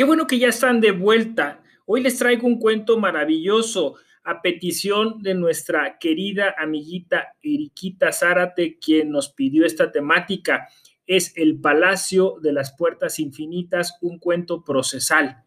Qué bueno que ya están de vuelta. Hoy les traigo un cuento maravilloso a petición de nuestra querida amiguita Eriquita Zárate, quien nos pidió esta temática. Es El Palacio de las Puertas Infinitas, un cuento procesal.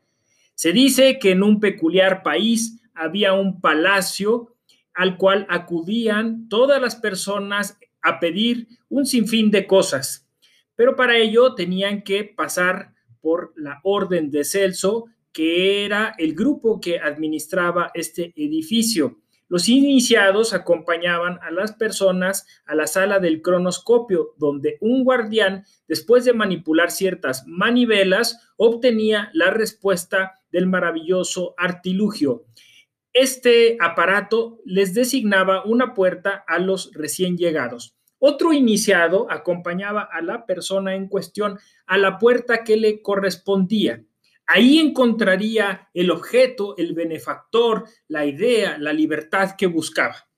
Se dice que en un peculiar país había un palacio al cual acudían todas las personas a pedir un sinfín de cosas, pero para ello tenían que pasar por la Orden de Celso, que era el grupo que administraba este edificio. Los iniciados acompañaban a las personas a la sala del cronoscopio, donde un guardián, después de manipular ciertas manivelas, obtenía la respuesta del maravilloso artilugio. Este aparato les designaba una puerta a los recién llegados. Otro iniciado acompañaba a la persona en cuestión a la puerta que le correspondía. Ahí encontraría el objeto, el benefactor, la idea, la libertad que buscaba.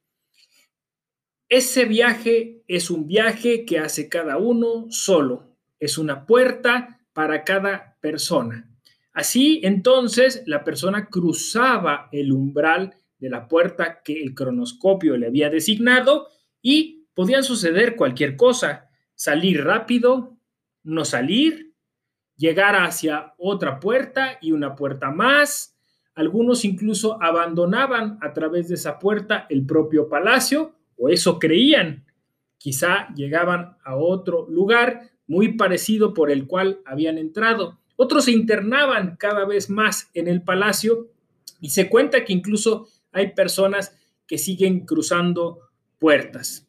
Ese viaje es un viaje que hace cada uno solo. Es una puerta para cada persona. Así, entonces, la persona cruzaba el umbral de la puerta que el cronoscopio le había designado y podían suceder cualquier cosa, salir rápido, no salir, llegar hacia otra puerta y una puerta más. Algunos incluso abandonaban a través de esa puerta el propio palacio, o eso creían. Quizá llegaban a otro lugar muy parecido por el cual habían entrado. Otros se internaban cada vez más en el palacio y se cuenta que incluso hay personas que siguen cruzando puertas.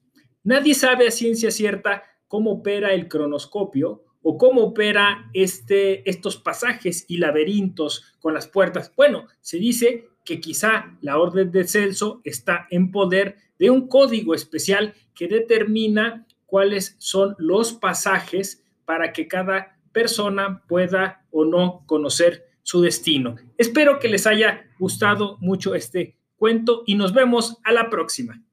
Nadie sabe a ciencia cierta cómo opera el cronoscopio o cómo opera este, estos pasajes y laberintos con las puertas. Bueno, se dice que quizá la orden de Celso está en poder de un código especial que determina cuáles son los pasajes para que cada persona pueda o no conocer su destino. Espero que les haya gustado mucho este cuento y nos vemos a la próxima.